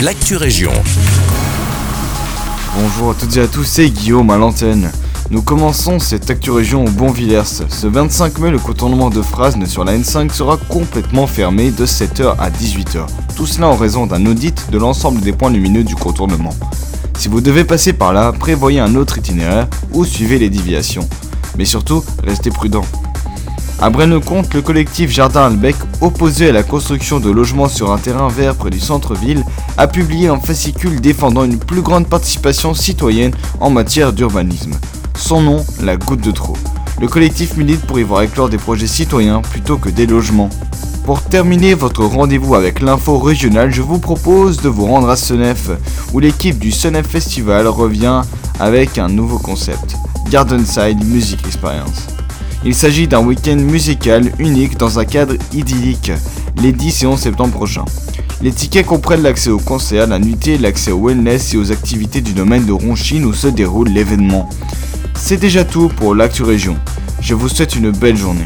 l'actu région. Bonjour à toutes et à tous, c'est Guillaume à l'antenne. Nous commençons cette Actu Région au Bonvillers. Ce 25 mai, le contournement de Frasne sur la N5 sera complètement fermé de 7h à 18h. Tout cela en raison d'un audit de l'ensemble des points lumineux du contournement. Si vous devez passer par là, prévoyez un autre itinéraire ou suivez les déviations. Mais surtout, restez prudent. À Braine-le-Comte, le collectif Jardin Albec, opposé à la construction de logements sur un terrain vert près du centre-ville, a publié un fascicule défendant une plus grande participation citoyenne en matière d'urbanisme. Son nom, la goutte de trop. Le collectif milite pour y voir éclore des projets citoyens plutôt que des logements. Pour terminer votre rendez-vous avec l'info régionale, je vous propose de vous rendre à Senef, où l'équipe du Senef Festival revient avec un nouveau concept, Gardenside Music Experience. Il s'agit d'un week-end musical unique dans un cadre idyllique, les 10 et 11 septembre prochains. Les tickets comprennent l'accès aux concerts, la nuitée, l'accès au wellness et aux activités du domaine de Ronchine où se déroule l'événement. C'est déjà tout pour l'Actu Région. Je vous souhaite une belle journée.